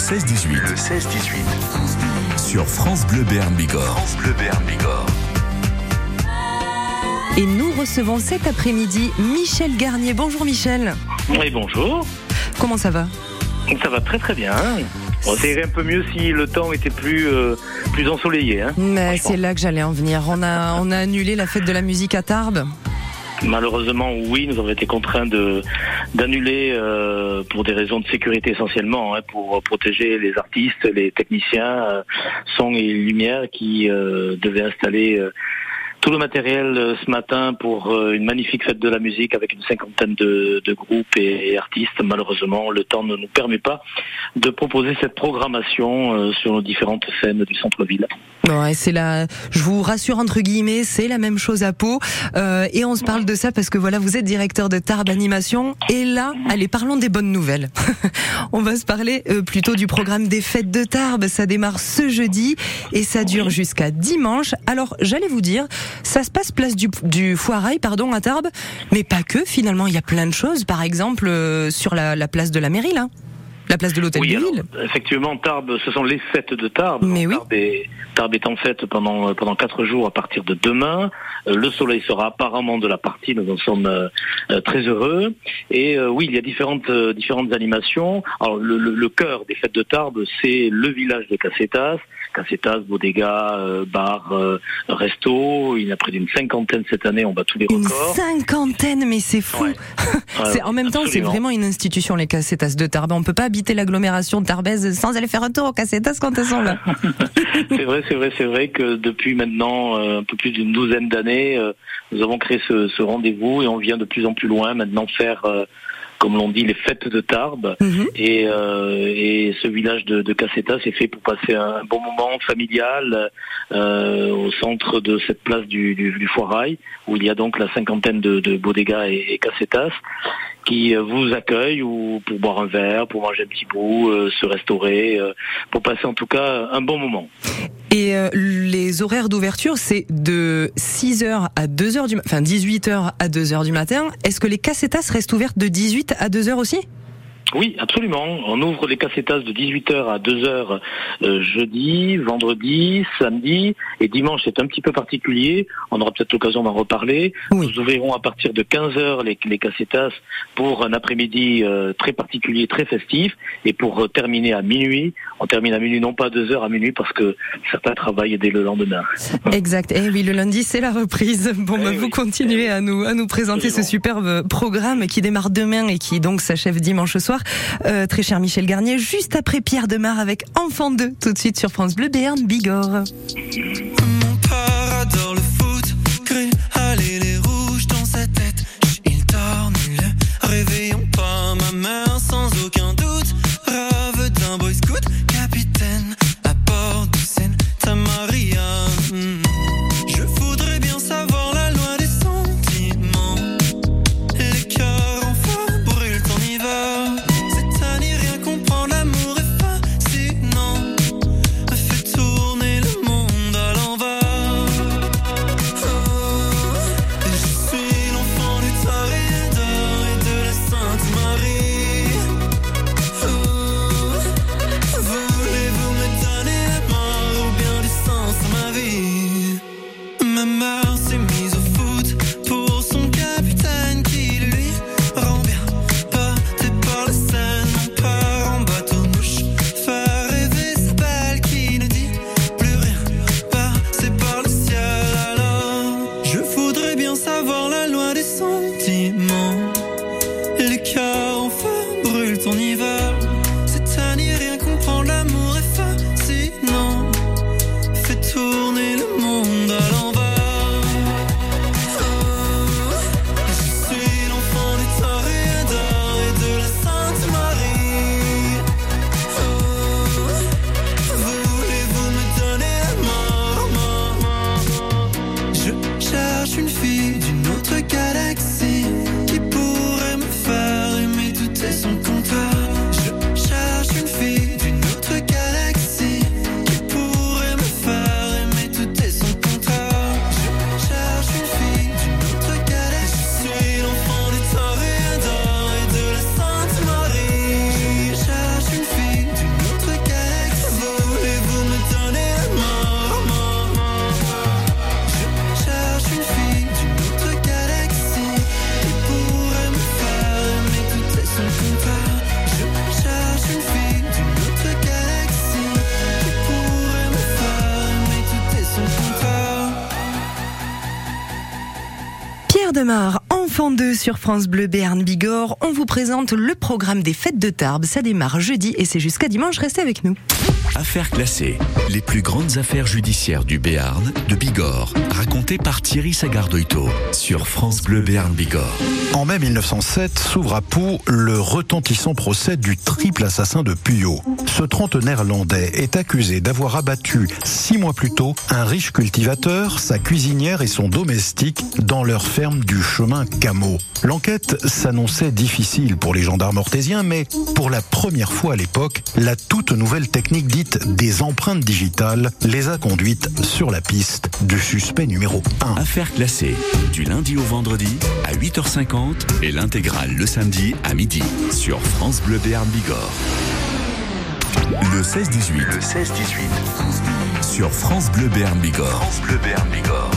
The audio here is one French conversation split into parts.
16-18. Le 16-18. Sur France Bleu Béarn Bigorre. France Bleu Béarn Bigorre. Et nous recevons cet après-midi Michel Garnier. Bonjour Michel. Oui, bonjour. Comment ça va? Ça va très très bien. Bon, ça irait un peu mieux si le temps était plus, euh, plus ensoleillé. Hein. Mais c'est là que j'allais en venir. On a, on a annulé la fête de la musique à Tarbes. Malheureusement, oui, nous avons été contraints d'annuler euh, pour des raisons de sécurité essentiellement, hein, pour protéger les artistes, les techniciens, euh, son et lumière qui euh, devaient installer euh, tout le matériel euh, ce matin pour euh, une magnifique fête de la musique avec une cinquantaine de, de groupes et, et artistes. Malheureusement, le temps ne nous permet pas de proposer cette programmation euh, sur nos différentes scènes du centre-ville. Et c'est la, je vous rassure entre guillemets, c'est la même chose à Pau. Euh, et on se parle de ça parce que voilà, vous êtes directeur de Tarbes Animation. Et là, allez, parlons des bonnes nouvelles. on va se parler euh, plutôt du programme des fêtes de Tarbes. Ça démarre ce jeudi et ça dure jusqu'à dimanche. Alors, j'allais vous dire, ça se passe place du, du Foirail, pardon, à Tarbes, mais pas que. Finalement, il y a plein de choses. Par exemple, euh, sur la, la place de la mairie, là. La place de l'hôtel Oui, de alors, ville. effectivement, Tarbes, ce sont les fêtes de Tarbes. Mais oui. Tarbes est, Tarbes est en fête pendant pendant quatre jours à partir de demain. Euh, le soleil sera apparemment de la partie, nous en sommes euh, euh, très heureux. Et euh, oui, il y a différentes euh, différentes animations. Alors le, le, le cœur des fêtes de Tarbes, c'est le village de Cassetas. Cassetas, bodega, euh, bar, euh, resto. Il y en a près d'une cinquantaine cette année. On bat tous les Une records. cinquantaine, mais c'est fou. Ouais. Ouais, c'est en même temps, c'est vraiment une institution les cassetas de Tarbes. On peut pas habiter l'agglomération de Tarbes sans aller faire un tour aux cassetas quand elles sont là. c'est vrai, c'est vrai, c'est vrai que depuis maintenant euh, un peu plus d'une douzaine d'années, nous avons créé ce, ce rendez-vous et on vient de plus en plus loin maintenant faire, comme l'on dit, les fêtes de Tarbes. Mhm. Et, euh, et ce village de, de Cassetta, c'est fait pour passer un bon moment familial euh, au centre de cette place du, du, du Foirail, où il y a donc la cinquantaine de, de bodegas et, et cassetas qui euh, vous accueillent ou pour boire un verre, pour manger un petit bout, euh, se restaurer, euh, pour passer en tout cas un bon moment. Et euh, les horaires d'ouverture, c'est de 6h à 2h du matin, enfin 18h à 2h du matin. Est-ce que les cassetas restent ouvertes de 18 à 2h aussi? Oui, absolument. On ouvre les cassetas de 18h à 2h euh, jeudi, vendredi, samedi et dimanche c'est un petit peu particulier. On aura peut-être l'occasion d'en reparler. Oui. Nous ouvrirons à partir de 15h les, les cassetas pour un après-midi euh, très particulier, très festif. Et pour euh, terminer à minuit, on termine à minuit non pas à 2h, à minuit parce que certains travaillent dès le lendemain. Exact. Eh oui, le lundi, c'est la reprise. Bon, Eh bah, oui. vous continuez à nous, à nous présenter ce superbe programme qui démarre demain et qui donc s'achève dimanche soir. Euh, très cher Michel Garnier, juste après Pierre Demar avec Enfant 2, tout de suite sur France Bleu Béarn Bigorre. Démarre Enfant 2 sur France Bleu Béarn Bigorre. On vous présente le programme des fêtes de Tarbes. Ça démarre jeudi et c'est jusqu'à dimanche. Restez avec nous. Affaires classées. Les plus grandes affaires judiciaires du Béarn, de Bigorre. Racontées par Thierry Sagardoito sur France Bleu Béarn Bigorre. En mai 1907 s'ouvre à Pau le retentissant procès du triple assassin de Puyot. Ce trentenaire landais est accusé d'avoir abattu six mois plus tôt un riche cultivateur, sa cuisinière et son domestique dans leur ferme du chemin Camot. L'enquête s'annonçait difficile pour les gendarmes ortésiens, mais pour la première fois à l'époque, la toute nouvelle technique dite des empreintes digitales les a conduites sur la piste du suspect numéro 1. Affaires classées. Du lundi au vendredi à 8h50 et l'intégrale le samedi à midi sur France Bleu Béarn Bigorre. Le 16-18 Le 16-18. sur France Bleu Béarn Bigorre. France Bleu Béarn Bigorre.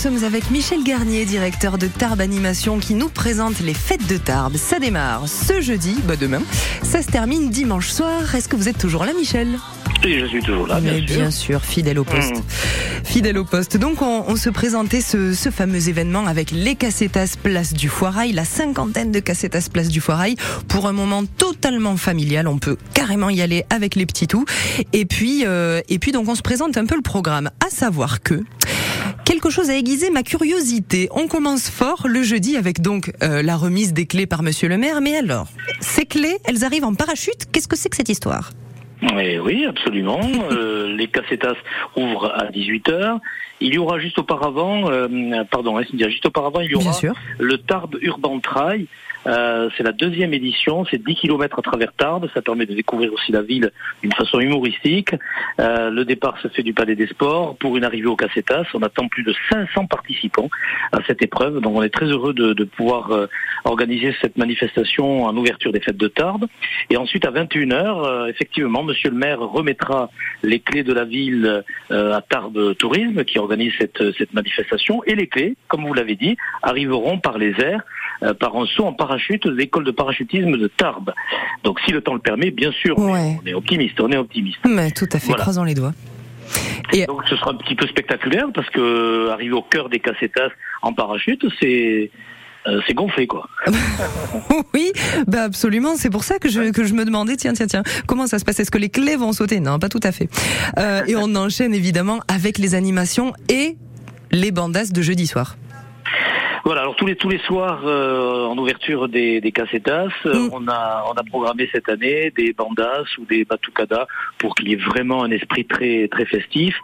Sommes avec Michel Garnier, directeur de Tarbes Animation, qui nous présente les fêtes de Tarbes. Ça démarre ce jeudi, bah demain. Ça se termine dimanche soir. Est-ce que vous êtes toujours là, Michel? Et je suis toujours là, bien Mais sûr. bien sûr, fidèle au poste. Mmh. Fidèle au poste. Donc, on, on se présentait ce, ce fameux événement avec les Cassetas Place du Foirail, la cinquantaine de Cassetas Place du Foirail, pour un moment totalement familial. On peut carrément y aller avec les petits tout. Et puis, euh, et puis, donc, on se présente un peu le programme. À savoir que quelque chose a aiguisé ma curiosité. On commence fort le jeudi avec donc euh, la remise des clés par Monsieur le Maire. Mais alors, ces clés, elles arrivent en parachute. Qu'est-ce que c'est que cette histoire? Eh oui, absolument. Euh, les cassetas ouvrent à 18h. Il y aura juste auparavant, euh, pardon, hein, juste auparavant, il y aura Bien sûr. le Tarbes Urban Trail. Euh, c'est la deuxième édition, c'est 10 km à travers Tarbes, ça permet de découvrir aussi la ville d'une façon humoristique. Euh, le départ se fait du Palais des Sports pour une arrivée au Cassetas. On attend plus de 500 participants à cette épreuve, donc on est très heureux de, de pouvoir euh, organiser cette manifestation en ouverture des fêtes de Tarbes. Et ensuite à 21h, euh, effectivement, Monsieur le maire remettra les clés de la ville euh, à Tarbes Tourisme qui organise cette, cette manifestation et les clés, comme vous l'avez dit, arriveront par les airs par un saut en parachute de l'école de parachutisme de Tarbes. Donc si le temps le permet, bien sûr, on est- Ouais. on est optimiste, on est optimiste. Mais tout à fait, Voilà. croisons les doigts. Et- Donc ce sera un petit peu spectaculaire parce que arriver au cœur des cassetas en parachute, c'est euh, c'est gonflé quoi. Oui, bah absolument. C'est pour ça que je, que je me demandais, tiens, tiens, tiens, comment ça se passe? Est-ce que les clés vont sauter? Non, pas tout à fait. Euh, et on enchaîne évidemment avec les animations et les bandasses de jeudi soir. Voilà, alors tous les tous les soirs euh, en ouverture des, des cassetas, euh, Mm. on a on a programmé cette année des bandas ou des batucadas pour qu'il y ait vraiment un esprit très très festif.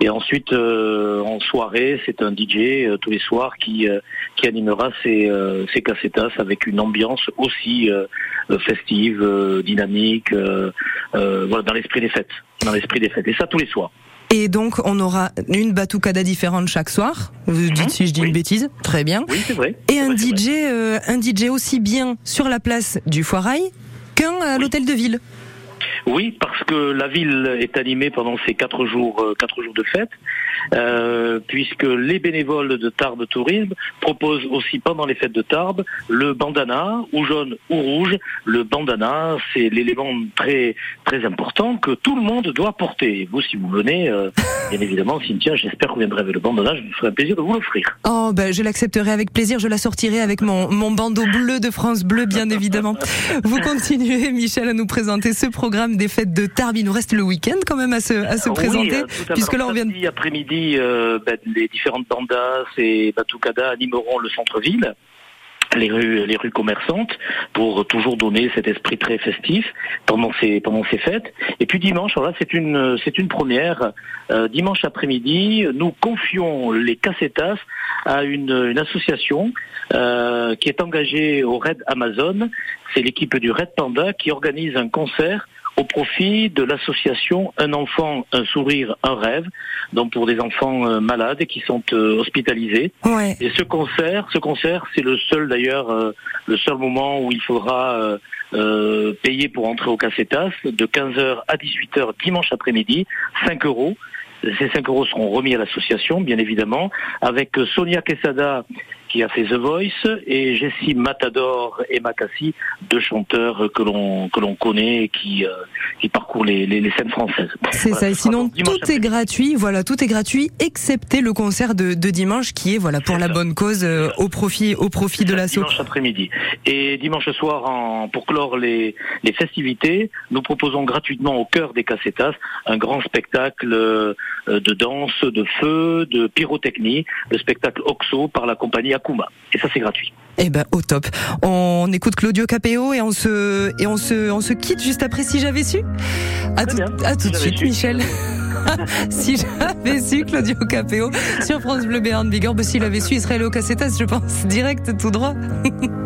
Et ensuite euh, en soirée, c'est un DJ euh, tous les soirs qui euh, qui animera ces euh, ces cassetas avec une ambiance aussi festive, euh, dynamique, euh, euh, voilà dans l'esprit des fêtes, dans l'esprit des fêtes. Et ça tous les soirs. Et donc, on aura une batucada différente chaque soir. Vous dites si je dis Mhm. Oui. une bêtise. Très bien. Oui, c'est vrai. Et un vrai. DJ, euh, un DJ aussi bien sur la place du Foirail qu'un à l'hôtel de ville. Oui, parce que la ville est animée pendant ces quatre jours, euh, quatre jours de fête, euh, puisque les bénévoles de Tarbes Tourisme proposent aussi pendant les fêtes de Tarbes le bandana, ou jaune ou rouge. Le bandana, c'est l'élément très très important que tout le monde doit porter. Vous, si vous venez, euh, bien évidemment, Cynthia, j'espère que vous viendrez avec le bandana, je me ferai un plaisir de vous l'offrir. Oh, ben, je l'accepterai avec plaisir. Je la sortirai avec mon, mon bandeau bleu de France Bleu, bien évidemment. Vous continuez, Michel, à nous présenter ce programme des fêtes de Tarbes. Il nous reste le week-end quand même à se, à se Oui, présenter, euh, à puisque là, on vient de... après-midi, euh, ben, les différentes bandas et Batucada animeront le centre-ville. Les rues, les rues commerçantes pour toujours donner cet esprit très festif pendant ces pendant ces fêtes. Et puis dimanche, alors là c'est une c'est une première. Euh, dimanche après-midi, nous confions les cassetas à une, une association euh, qui est engagée au Red Amazon. C'est l'équipe du Red Panda qui organise un concert au profit de l'association Un enfant, un sourire, un rêve, donc pour des enfants euh, malades qui sont euh, hospitalisés. Ouais. Et ce concert, ce concert, c'est le seul d'ailleurs, euh, le seul moment où il faudra euh, euh, payer pour entrer au Cassetas de 15h à 18h dimanche après-midi, 5 euros. Ces 5 euros seront remis à l'association, bien évidemment, avec Sonia Quesada qui a fait The Voice, et Jessie Matador et Makassi, deux chanteurs que l'on que l'on connaît et qui euh, qui parcourent les, les, les scènes françaises. C'est Voilà, ça. Et sinon, tout est gratuit. Voilà, tout est gratuit, excepté le concert de, de dimanche qui est voilà pour la ça. bonne cause, euh, au profit, au profit de l'assaut. Dimanche après-midi. Et dimanche soir, en, pour clore les, les festivités, nous proposons gratuitement au cœur des Cassetas un grand spectacle euh, de danse, de feu, de pyrotechnie, le spectacle Oxo par la compagnie Et ça, c'est gratuit. Eh ben, au top. On écoute Claudio Capéo et on se, et on se, on se quitte juste après si j'avais su. À tout, bien. à tout Si de suite, su. Michel. si j'avais su Claudio Capéo sur France Bleu Béarn Bigorre, bah, s'il avait su, il serait allé au Cassetas, je pense, direct, tout droit.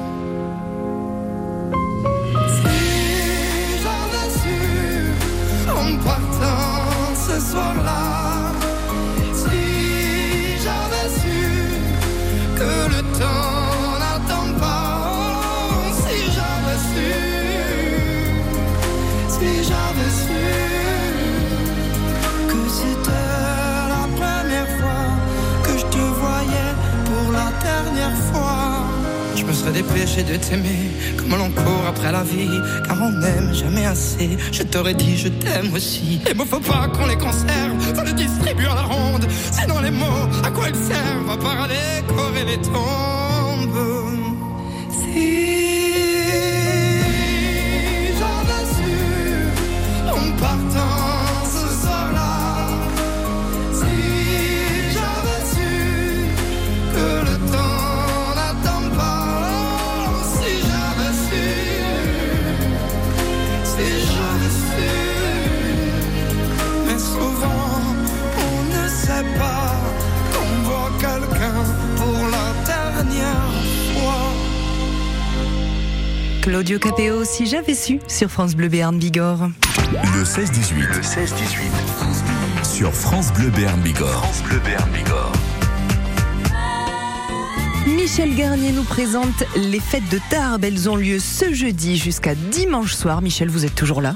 Ce soir-là, Serais dépêché de t'aimer comme l'on court après la vie, car on n'aime jamais assez. Je t'aurais dit je t'aime aussi. Les mots faut pas qu'on les conserve, faut les distribuer à la ronde. Sinon les mots, à quoi ils servent À part à décorer les tombes. Si Claudio Capéo, si j'avais su, sur France Bleu Béarn Bigorre. Le 16-18 Le 16-18. sur France Bleu Béarn Bigorre. France Bleu Béarn Bigorre. Michel Garnier nous présente les fêtes de Tarbes. Elles ont lieu ce jeudi jusqu'à dimanche soir. Michel, vous êtes toujours là?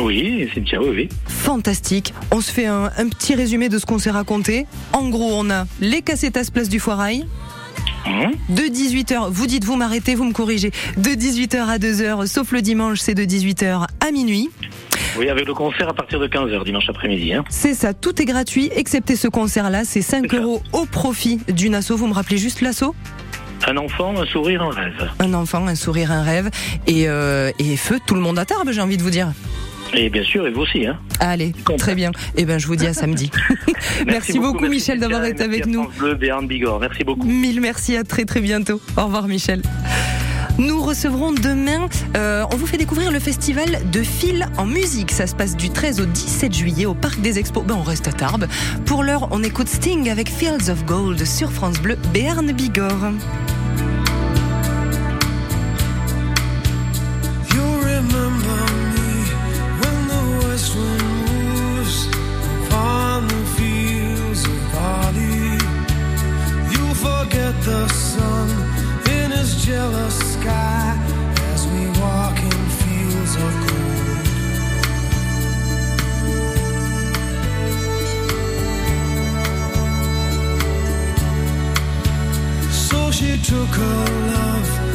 Oui, c'est bien, oui. Fantastique. On se fait un, un petit résumé de ce qu'on s'est raconté. En gros, on a les cassetas place du Foirail. Hum, De 18h, vous dites, vous m'arrêtez, vous me corrigez. De 18h à 2h, sauf le dimanche, c'est de 18h à minuit. Oui, avec le concert à partir de 15h dimanche après-midi. Hein. C'est ça, tout est gratuit, excepté ce concert-là. C'est 5 C'est ça. euros au profit d'une asso. Vous me rappelez juste l'asso? Un enfant, un sourire, un rêve. Un enfant, un sourire, un rêve. Et, euh, et feu, tout le monde à Tarbes, j'ai envie de vous dire. Et bien sûr, et vous aussi. Hein. Allez, très bien. Eh ben, je vous dis à samedi. Merci, beaucoup, merci, Michel, d'avoir été avec nous. France Bleu Bigorre. Merci beaucoup. Mille merci, à très très bientôt. Au revoir Michel. Nous recevrons demain, euh, on vous fait découvrir le festival de fil en musique. Ça se passe du 13 au 17 juillet au Parc des Expos. Ben, on reste à Tarbes. Pour l'heure, on écoute Sting avec Fields of Gold sur France Bleu, Béarn Bigorre. she took her love.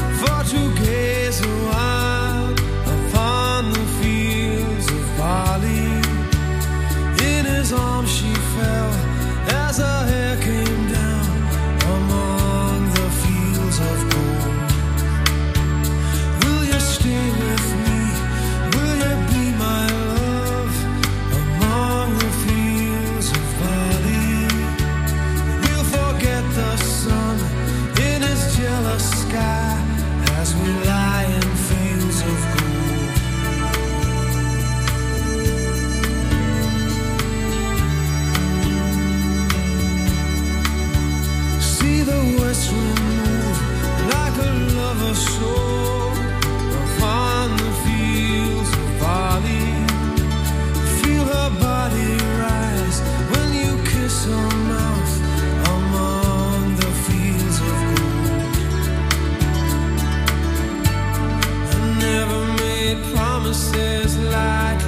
I.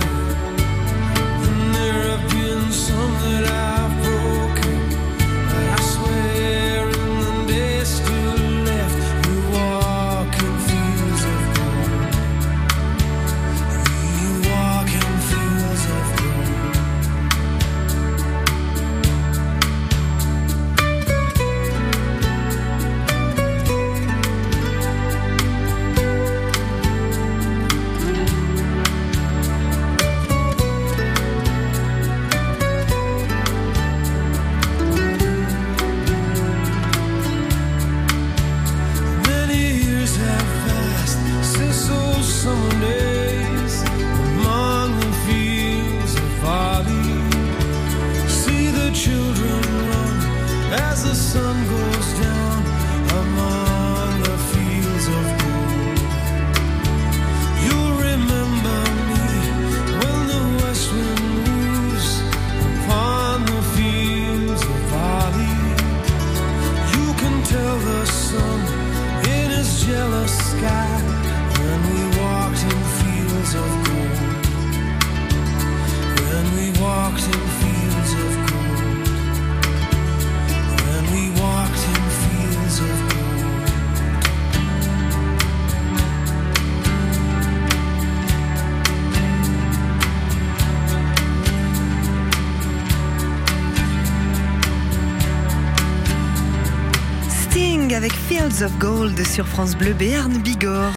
of Gold sur France Bleu Béarn Bigorre.